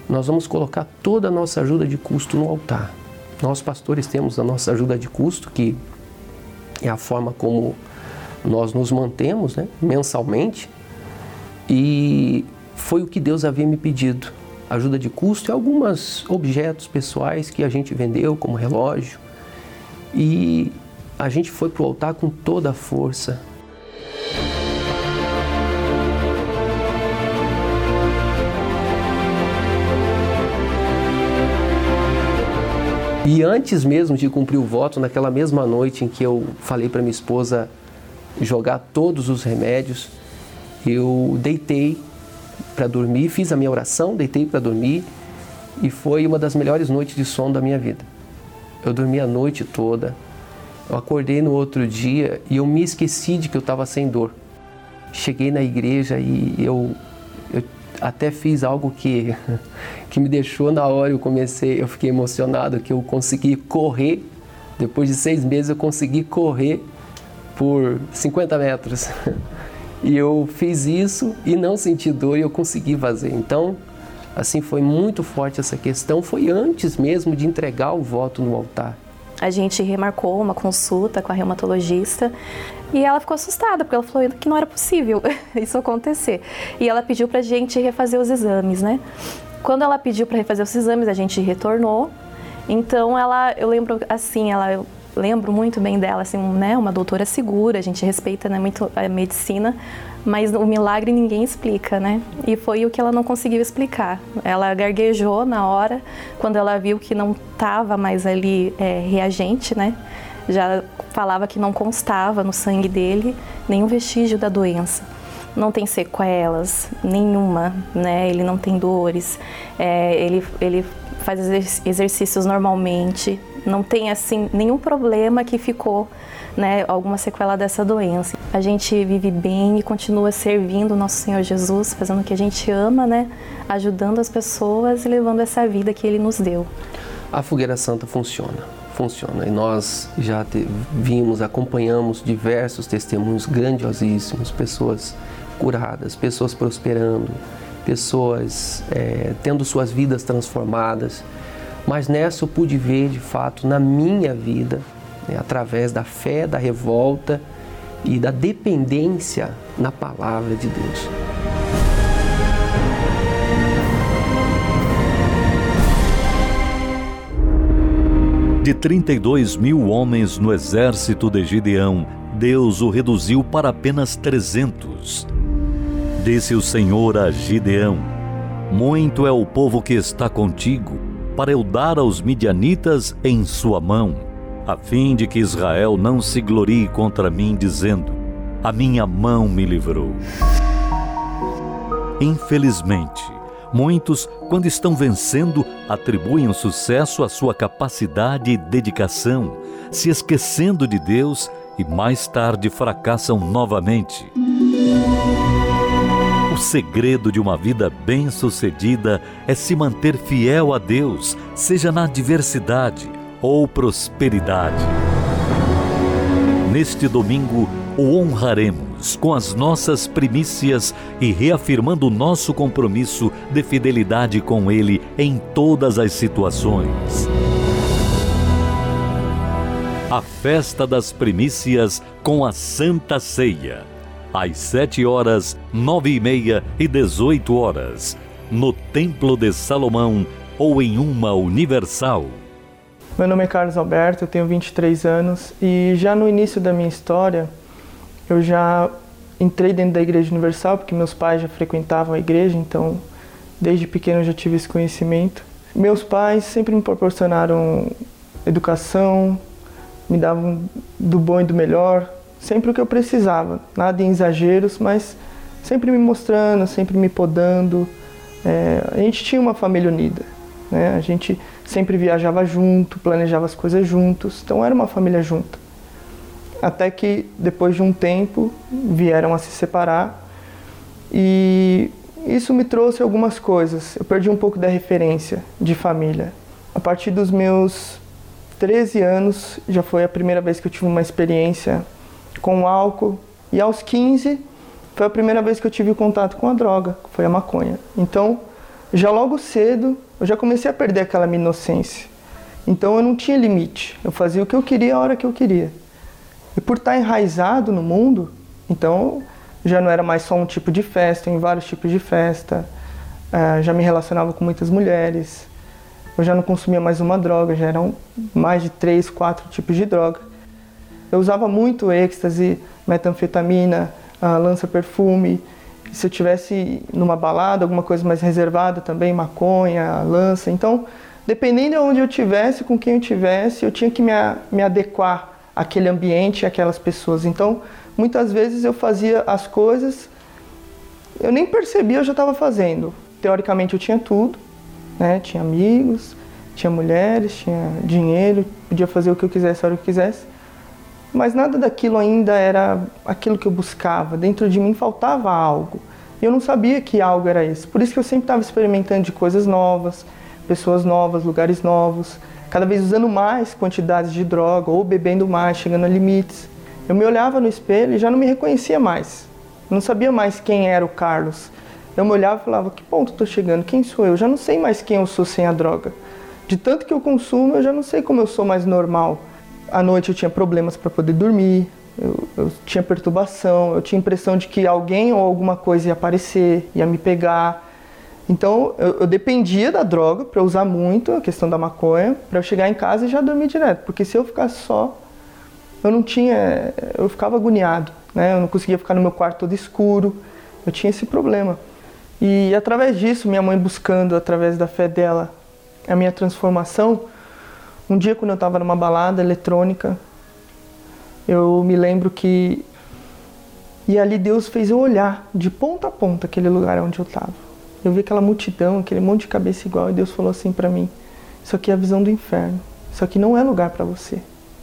nós vamos colocar toda a nossa ajuda de custo no altar. Nós, pastores, temos a nossa ajuda de custo, que é a forma como nós nos mantemos né, mensalmente e foi o que Deus havia me pedido. Ajuda de custo e alguns objetos pessoais que a gente vendeu, como relógio. E a gente foi para o altar com toda a força. E antes mesmo de cumprir o voto, naquela mesma noite em que eu falei para minha esposa jogar todos os remédios. Eu deitei para dormir, fiz a minha oração, deitei para dormir e foi uma das melhores noites de sono da minha vida. Eu dormi a noite toda, eu acordei no outro dia e eu me esqueci de que eu estava sem dor. Cheguei na igreja e eu, eu até fiz algo que, que me deixou na hora, eu comecei, eu fiquei emocionado que eu consegui correr. Depois de seis meses eu consegui correr por 50 metros. E eu fiz isso e não senti dor e eu consegui fazer. Então, assim, foi muito forte essa questão. Foi antes mesmo de entregar o voto no altar. A gente remarcou uma consulta com a reumatologista e ela ficou assustada, porque ela falou que não era possível isso acontecer. E ela pediu pra gente refazer os exames, né? Quando ela pediu para refazer os exames, a gente retornou. Então ela, eu lembro assim, ela lembro muito bem dela, assim, né, uma doutora segura, a gente respeita né, muito a medicina, mas o milagre ninguém explica, né? E foi o que ela não conseguiu explicar. Ela garguejou na hora, quando ela viu que não estava mais ali é, reagente, né? Já falava que não constava no sangue dele nenhum vestígio da doença. Não tem sequelas, nenhuma, né? Ele não tem dores, é, ele, ele faz exercícios normalmente, não tem assim nenhum problema que ficou, né, alguma sequela dessa doença. A gente vive bem e continua servindo o nosso Senhor Jesus, fazendo o que a gente ama, né, ajudando as pessoas e levando essa vida que ele nos deu. A fogueira santa funciona, funciona. E nós já te, vimos, acompanhamos diversos testemunhos grandiosíssimos, pessoas curadas, pessoas prosperando, pessoas é, tendo suas vidas transformadas. Mas nessa eu pude ver de fato na minha vida, né, através da fé, da revolta e da dependência na palavra de Deus. De 32 mil homens no exército de Gideão, Deus o reduziu para apenas 300. Disse o Senhor a Gideão: Muito é o povo que está contigo para eu dar aos midianitas em sua mão, a fim de que Israel não se glorie contra mim, dizendo: A minha mão me livrou. Infelizmente, muitos, quando estão vencendo, atribuem o sucesso à sua capacidade e dedicação, se esquecendo de Deus e mais tarde fracassam novamente. Segredo de uma vida bem-sucedida é se manter fiel a Deus, seja na adversidade ou prosperidade. Neste domingo, o honraremos com as nossas primícias e reafirmando o nosso compromisso de fidelidade com Ele em todas as situações. A festa das primícias com a Santa Ceia. Às sete horas, nove e meia e dezoito horas, no Templo de Salomão ou em uma universal. Meu nome é Carlos Alberto, eu tenho 23 anos e já no início da minha história eu já entrei dentro da Igreja Universal porque meus pais já frequentavam a igreja, então desde pequeno eu já tive esse conhecimento. Meus pais sempre me proporcionaram educação, me davam do bom e do melhor, sempre o que eu precisava, nada em exageros, mas sempre me mostrando, sempre me podando. É, a gente tinha uma família unida, né? A gente sempre viajava junto, planejava as coisas juntos, então era uma família junta. Até que depois de um tempo vieram a se separar e isso me trouxe algumas coisas. Eu perdi um pouco da referência de família. A partir dos meus 13 anos já foi a primeira vez que eu tive uma experiência com álcool e aos 15 foi a primeira vez que eu tive contato com a droga, que foi a maconha. Então, já logo cedo, eu já comecei a perder aquela minha inocência. Então eu não tinha limite. Eu fazia o que eu queria a hora que eu queria. E por estar enraizado no mundo, então já não era mais só um tipo de festa, em vários tipos de festa. Uh, já me relacionava com muitas mulheres. Eu já não consumia mais uma droga, já eram mais de três, quatro tipos de droga. Eu usava muito êxtase, metanfetamina, uh, lança-perfume. Se eu tivesse numa balada, alguma coisa mais reservada também, maconha, lança. Então, dependendo de onde eu tivesse, com quem eu tivesse, eu tinha que me, me adequar àquele ambiente àquelas pessoas. Então, muitas vezes eu fazia as coisas, eu nem percebia, eu já estava fazendo. Teoricamente eu tinha tudo, né? Tinha amigos, tinha mulheres, tinha dinheiro, podia fazer o que eu quisesse, a hora que eu quisesse. Mas nada daquilo ainda era aquilo que eu buscava. Dentro de mim faltava algo. E eu não sabia que algo era esse. Por isso que eu sempre estava experimentando de coisas novas, pessoas novas, lugares novos, cada vez usando mais quantidades de droga ou bebendo mais, chegando a limites. Eu me olhava no espelho e já não me reconhecia mais. Não sabia mais quem era o Carlos. Eu me olhava e falava: que ponto estou chegando? Quem sou? Eu já não sei mais quem eu sou sem a droga. De tanto que eu consumo, eu já não sei como eu sou mais normal. À noite eu tinha problemas para poder dormir, eu, eu, tinha perturbação, eu tinha impressão de que alguém ou alguma coisa ia aparecer, ia me pegar. Então eu, eu dependia da droga para usar muito, a questão da maconha, para eu chegar em casa e já dormir direto. Porque se eu ficasse só, eu não tinha, eu ficava agoniado, né? Eu não conseguia ficar no meu quarto todo escuro. Eu tinha esse problema. E através disso, minha mãe buscando através da fé dela a minha transformação, um dia, quando eu estava numa balada eletrônica, eu me lembro que. E ali Deus fez eu olhar de ponta a ponta aquele lugar onde eu estava. Eu vi aquela multidão, aquele monte de cabeça igual, e Deus falou assim para mim: Isso aqui é a visão do inferno. Isso aqui não é lugar para você.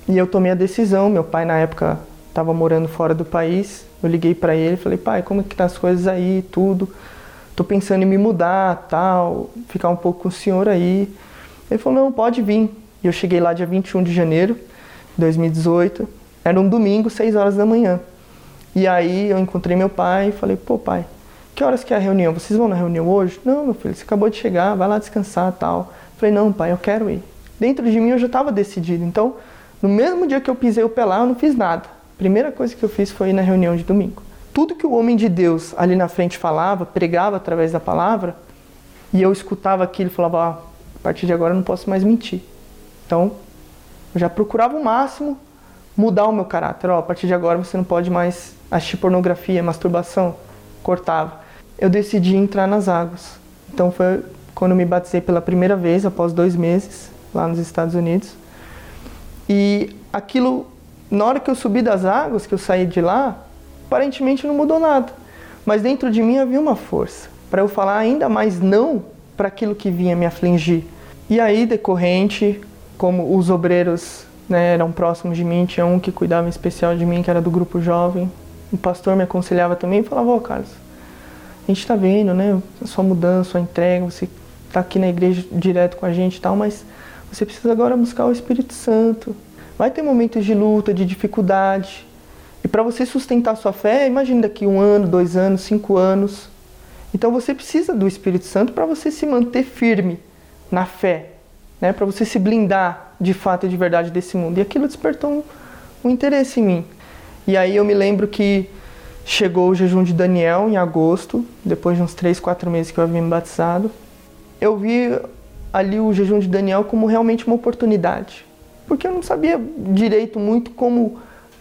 E eu tomei a decisão. Meu pai, na época, estava morando fora do país. Eu liguei para ele e falei: Pai, como é que tá as coisas aí, tudo? Tô pensando em me mudar, tal, ficar um pouco com o senhor aí. Ele falou: Não, pode vir. Eu cheguei lá dia 21 de janeiro de 2018. Era um domingo, 6 horas da manhã. E aí eu encontrei meu pai e falei, pô pai, que horas que é a reunião? Vocês vão na reunião hoje? Não, meu filho, você acabou de chegar, vai lá descansar tal. Falei, não pai, eu quero ir. Dentro de mim eu já estava decidido. Então, no mesmo dia que eu pisei o pé lá, eu não fiz nada. A primeira coisa que eu fiz foi ir na reunião de domingo. Tudo que o homem de Deus ali na frente falava, pregava através da palavra, e eu escutava aquilo e falava, ah, a partir de agora eu não posso mais mentir. Então, Eu já procurava o máximo mudar o meu caráter. Ó, a partir de agora você não pode mais assistir pornografia, masturbação. Cortava. Eu decidi entrar nas águas. Então foi quando me batizei pela primeira vez, após dois meses, lá nos Estados Unidos. E aquilo, na hora que eu subi das águas, que eu saí de lá, aparentemente não mudou nada. Mas dentro de mim havia uma força para eu falar ainda mais não para aquilo que vinha me afligir. E aí, decorrente, como os obreiros né, eram próximos de mim, tinha um que cuidava em especial de mim, que era do grupo jovem. O pastor me aconselhava também e falava: Ô oh, Carlos, a gente está vendo, né, a sua mudança, a sua entrega, você está aqui na igreja direto com a gente e tal, mas você precisa agora buscar o Espírito Santo. Vai ter momentos de luta, de dificuldade. E para você sustentar sua fé, imagine daqui um ano, dois anos, cinco anos. Então você precisa do Espírito Santo para você se manter firme na fé, né? para você se blindar de fato e de verdade desse mundo. E aquilo despertou um, um interesse em mim. E aí eu me lembro que chegou o jejum de Daniel em agosto, depois de uns três, quatro meses que eu havia me batizado. Eu vi ali o jejum de Daniel como realmente uma oportunidade, porque eu não sabia direito muito como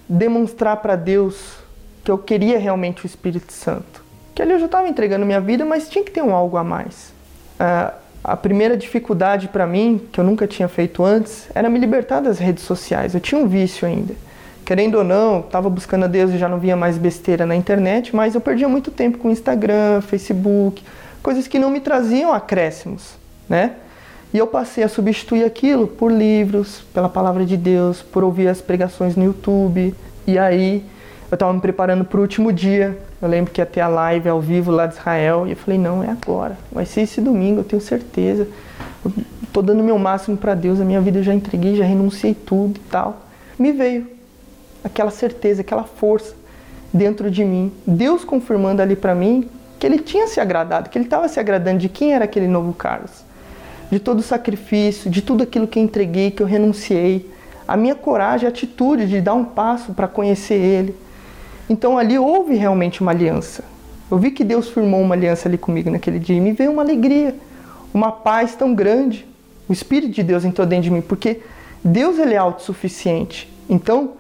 demonstrar para Deus que eu queria realmente o Espírito Santo. Que ali eu já estava entregando minha vida, mas tinha que ter um algo a mais. Uh, a primeira dificuldade para mim, que eu nunca tinha feito antes, era me libertar das redes sociais. Eu tinha um vício ainda. Querendo ou não, estava buscando a Deus e já não via mais besteira na internet, mas eu perdia muito tempo com Instagram, Facebook, coisas que não me traziam acréscimos, né? E eu passei a substituir aquilo por livros, pela palavra de Deus, por ouvir as pregações no YouTube. E aí eu estava me preparando para o último dia. Eu lembro que ia ter a live ao vivo lá de Israel. E eu falei: não, é agora. Vai ser esse domingo, eu tenho certeza. Eu tô dando meu máximo para Deus. A minha vida eu já entreguei, já renunciei tudo e tal. Me veio aquela certeza, aquela força dentro de mim. Deus confirmando ali para mim que ele tinha se agradado, que ele estava se agradando de quem era aquele novo Carlos de todo o sacrifício, de tudo aquilo que eu entreguei, que eu renunciei, a minha coragem, a atitude de dar um passo para conhecer Ele. Então ali houve realmente uma aliança. Eu vi que Deus firmou uma aliança ali comigo naquele dia e me veio uma alegria, uma paz tão grande. O Espírito de Deus entrou dentro de mim, porque Deus ele é autossuficiente. Então,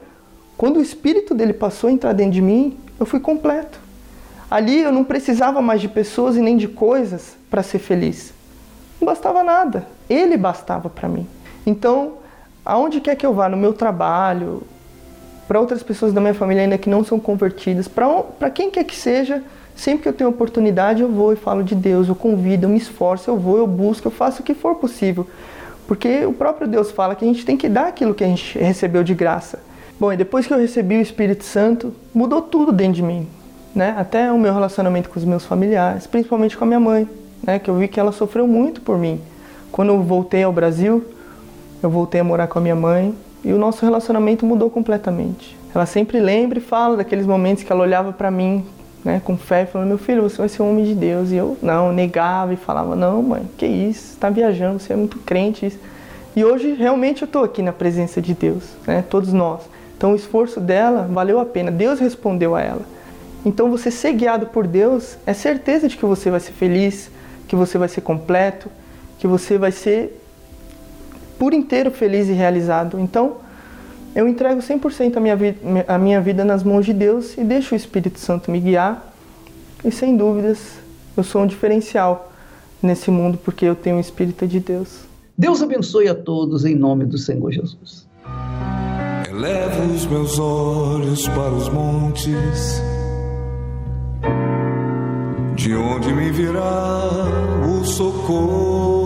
quando o Espírito dele passou a entrar dentro de mim, eu fui completo. Ali eu não precisava mais de pessoas e nem de coisas para ser feliz. Não bastava nada. Ele bastava para mim. Então, aonde quer que eu vá, no meu trabalho, para outras pessoas da minha família ainda que não são convertidas, para quem quer que seja, sempre que eu tenho oportunidade eu vou e falo de Deus, eu convido, eu me esforço, eu vou, eu busco, eu faço o que for possível. Porque o próprio Deus fala que a gente tem que dar aquilo que a gente recebeu de graça. Bom, e depois que eu recebi o Espírito Santo, mudou tudo dentro de mim, né? Até o meu relacionamento com os meus familiares, principalmente com a minha mãe né, que eu vi que ela sofreu muito por mim. Quando eu voltei ao Brasil, eu voltei a morar com a minha mãe e o nosso relacionamento mudou completamente. Ela sempre lembra e fala daqueles momentos que ela olhava para mim, né, com fé, falando: "Meu filho, você vai ser um homem de Deus". E eu não, negava e falava: "Não, mãe, que isso? Está viajando, você é muito crente". E hoje realmente eu estou aqui na presença de Deus, né, todos nós. Então o esforço dela valeu a pena. Deus respondeu a ela. Então você ser guiado por Deus é certeza de que você vai ser feliz, que você vai ser completo, que você vai ser por inteiro feliz e realizado. Então, eu entrego 100% a minha, vida, a minha vida nas mãos de Deus e deixo o Espírito Santo me guiar. E sem dúvidas, eu sou um diferencial nesse mundo porque eu tenho o Espírito de Deus. Deus abençoe a todos em nome do Senhor Jesus. Elevo os meus olhos para os montes de onde me virá o socorro?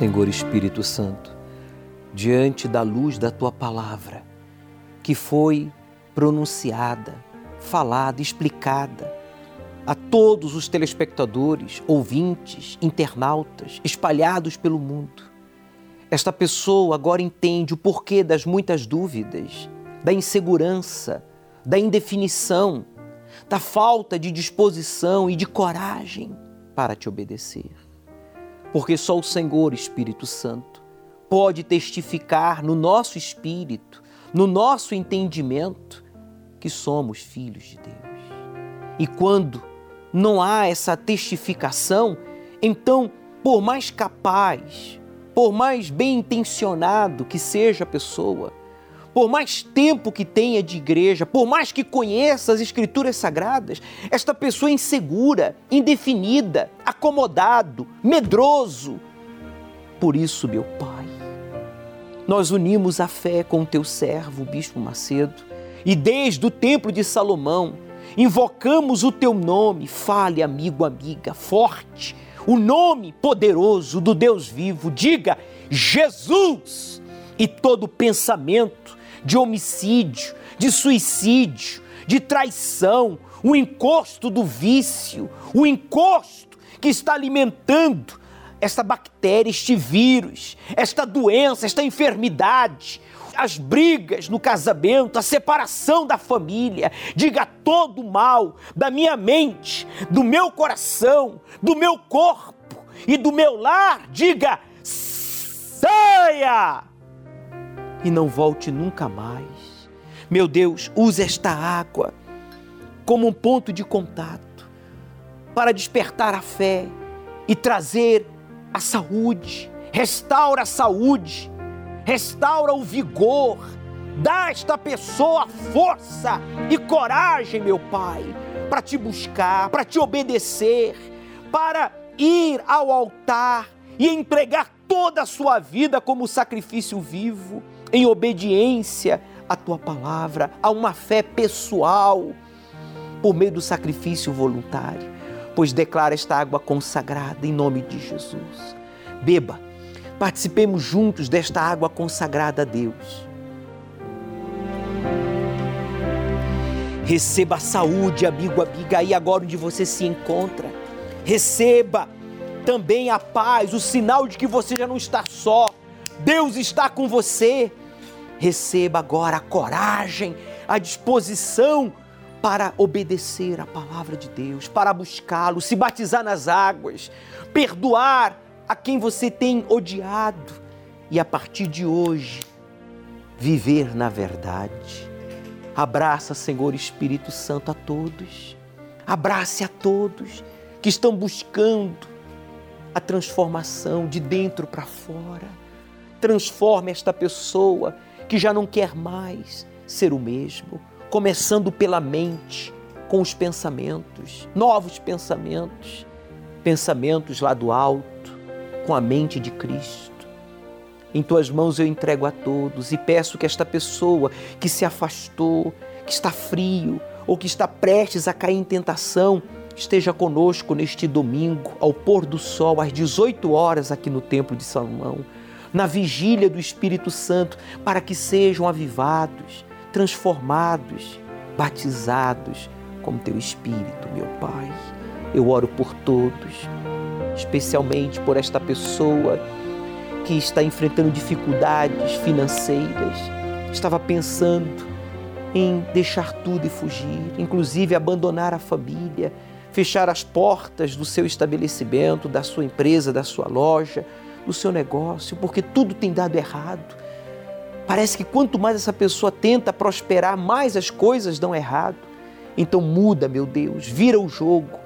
Senhor Espírito Santo, diante da luz da tua palavra, que foi pronunciada, falada, explicada a todos os telespectadores, ouvintes, internautas espalhados pelo mundo. Esta pessoa agora entende o porquê das muitas dúvidas, da insegurança, da indefinição, da falta de disposição e de coragem para te obedecer. Porque só o Senhor Espírito Santo pode testificar no nosso espírito, no nosso entendimento, que somos filhos de Deus. E quando não há essa testificação, então, por mais capaz, por mais bem intencionado que seja a pessoa, por mais tempo que tenha de igreja, por mais que conheça as Escrituras Sagradas, esta pessoa é insegura, indefinida, acomodado, medroso. Por isso, meu Pai, nós unimos a fé com o teu servo, o Bispo Macedo, e desde o templo de Salomão, invocamos o teu nome, fale, amigo, amiga, forte, o nome poderoso do Deus vivo, diga Jesus, e todo pensamento de homicídio, de suicídio, de traição, o encosto do vício, o encosto que está alimentando esta bactéria, este vírus, esta doença, esta enfermidade, as brigas no casamento, a separação da família, diga todo o mal da minha mente, do meu coração, do meu corpo e do meu lar, diga saia e não volte nunca mais. Meu Deus, use esta água como um ponto de contato para despertar a fé e trazer a saúde, restaura a saúde restaura o vigor, dá a esta pessoa força e coragem, meu Pai, para te buscar, para te obedecer, para ir ao altar e entregar toda a sua vida como sacrifício vivo, em obediência à tua palavra, a uma fé pessoal, por meio do sacrifício voluntário. Pois declara esta água consagrada em nome de Jesus. Beba Participemos juntos desta água consagrada a Deus. Receba a saúde, amigo, amiga, aí agora onde você se encontra. Receba também a paz, o sinal de que você já não está só. Deus está com você. Receba agora a coragem, a disposição para obedecer a palavra de Deus, para buscá-lo, se batizar nas águas, perdoar a quem você tem odiado e a partir de hoje viver na verdade. Abraça, Senhor Espírito Santo, a todos. Abrace a todos que estão buscando a transformação de dentro para fora. Transforme esta pessoa que já não quer mais ser o mesmo, começando pela mente, com os pensamentos, novos pensamentos, pensamentos lá do alto com a mente de Cristo. Em tuas mãos eu entrego a todos e peço que esta pessoa que se afastou, que está frio ou que está prestes a cair em tentação, esteja conosco neste domingo, ao pôr do sol, às 18 horas, aqui no Templo de Salomão, na vigília do Espírito Santo, para que sejam avivados, transformados, batizados com teu Espírito, meu Pai. Eu oro por todos especialmente por esta pessoa que está enfrentando dificuldades financeiras, estava pensando em deixar tudo e fugir, inclusive abandonar a família, fechar as portas do seu estabelecimento, da sua empresa, da sua loja, do seu negócio, porque tudo tem dado errado. Parece que quanto mais essa pessoa tenta prosperar, mais as coisas dão errado. Então muda, meu Deus, vira o jogo,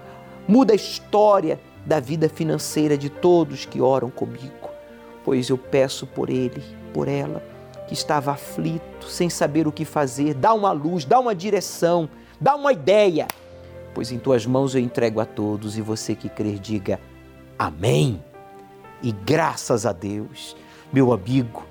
muda a história da vida financeira de todos que oram comigo, pois eu peço por ele, por ela, que estava aflito, sem saber o que fazer, dá uma luz, dá uma direção, dá uma ideia, pois em tuas mãos eu entrego a todos e você que crer, diga amém. E graças a Deus, meu amigo,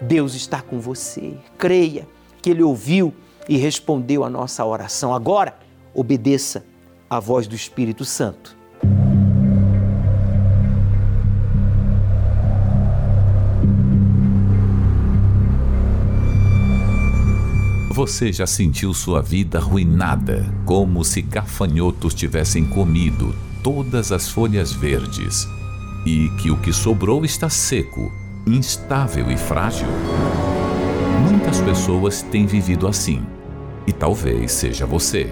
Deus está com você. Creia que Ele ouviu e respondeu a nossa oração. Agora, obedeça à voz do Espírito Santo Você já sentiu sua vida arruinada, como se gafanhotos tivessem comido todas as folhas verdes e que o que sobrou está seco, instável e frágil? Muitas pessoas têm vivido assim, e talvez seja você.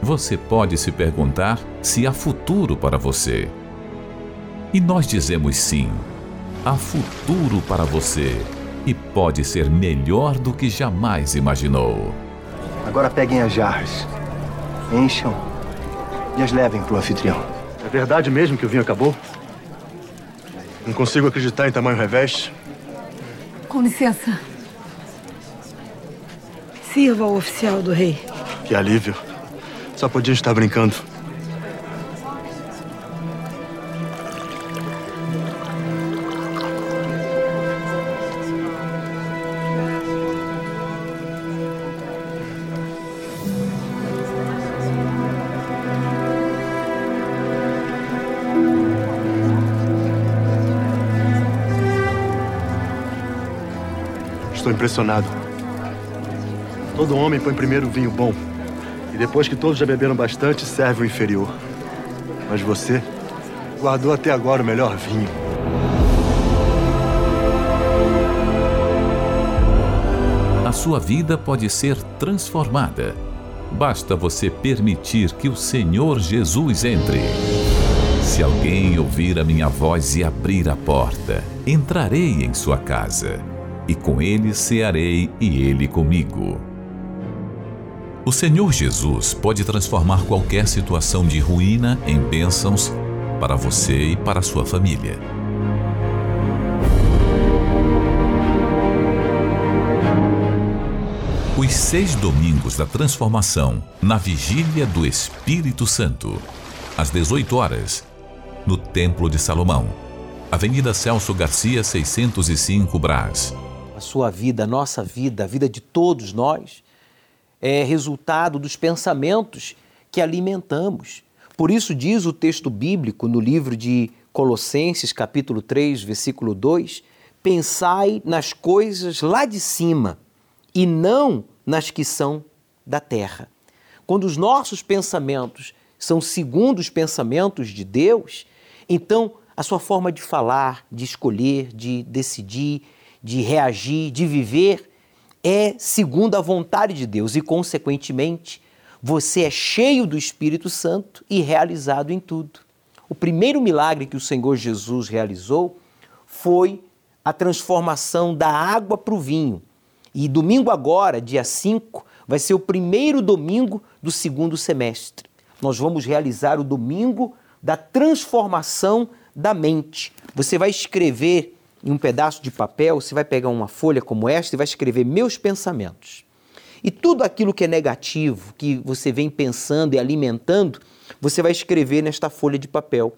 Você pode se perguntar se há futuro para você. E nós dizemos sim, há futuro para você e pode ser melhor do que jamais imaginou. Agora peguem as jarras, encham e as levem para o anfitrião. É verdade mesmo que o vinho acabou? Não consigo acreditar em tamanho revés. Com licença. Sirva ao oficial do rei. Que alívio. Só podia estar brincando. Estou impressionado. Todo homem põe primeiro o vinho bom. E depois que todos já beberam bastante, serve o inferior. Mas você guardou até agora o melhor vinho. A sua vida pode ser transformada. Basta você permitir que o Senhor Jesus entre. Se alguém ouvir a minha voz e abrir a porta, entrarei em sua casa e com ele cearei e ele comigo. O Senhor Jesus pode transformar qualquer situação de ruína em bênçãos para você e para sua família. Os seis domingos da transformação na vigília do Espírito Santo, às 18 horas, no Templo de Salomão, Avenida Celso Garcia, 605 Brás a sua vida, a nossa vida, a vida de todos nós, é resultado dos pensamentos que alimentamos. Por isso diz o texto bíblico no livro de Colossenses, capítulo 3, versículo 2: Pensai nas coisas lá de cima e não nas que são da terra. Quando os nossos pensamentos são segundo os pensamentos de Deus, então a sua forma de falar, de escolher, de decidir, de reagir, de viver, é segundo a vontade de Deus e, consequentemente, você é cheio do Espírito Santo e realizado em tudo. O primeiro milagre que o Senhor Jesus realizou foi a transformação da água para o vinho. E domingo agora, dia 5, vai ser o primeiro domingo do segundo semestre. Nós vamos realizar o domingo da transformação da mente. Você vai escrever em um pedaço de papel, você vai pegar uma folha como esta e vai escrever meus pensamentos. E tudo aquilo que é negativo, que você vem pensando e alimentando, você vai escrever nesta folha de papel.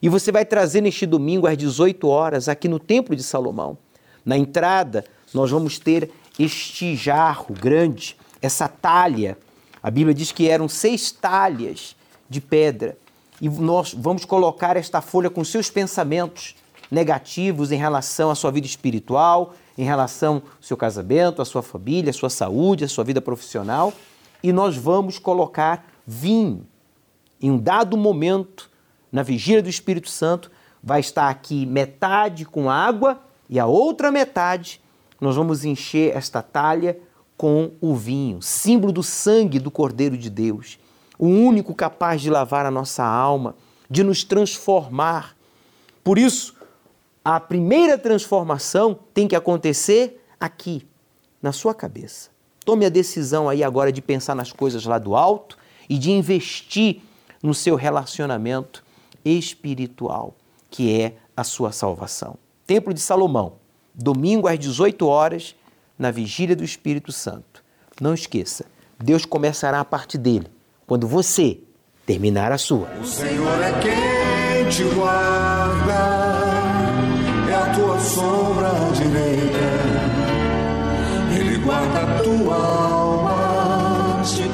E você vai trazer neste domingo às 18 horas aqui no Templo de Salomão. Na entrada, nós vamos ter este jarro grande, essa talha. A Bíblia diz que eram seis talhas de pedra. E nós vamos colocar esta folha com seus pensamentos negativos em relação à sua vida espiritual, em relação ao seu casamento, à sua família, à sua saúde, à sua vida profissional, e nós vamos colocar vinho. Em um dado momento, na vigília do Espírito Santo, vai estar aqui metade com água e a outra metade nós vamos encher esta talha com o vinho, símbolo do sangue do Cordeiro de Deus, o único capaz de lavar a nossa alma, de nos transformar. Por isso, a primeira transformação tem que acontecer aqui, na sua cabeça. Tome a decisão aí agora de pensar nas coisas lá do alto e de investir no seu relacionamento espiritual, que é a sua salvação. Templo de Salomão, domingo às 18 horas, na vigília do Espírito Santo. Não esqueça, Deus começará a parte dele quando você terminar a sua. O Senhor é quem te guarda sombra direita, Ele guarda a tua alma, te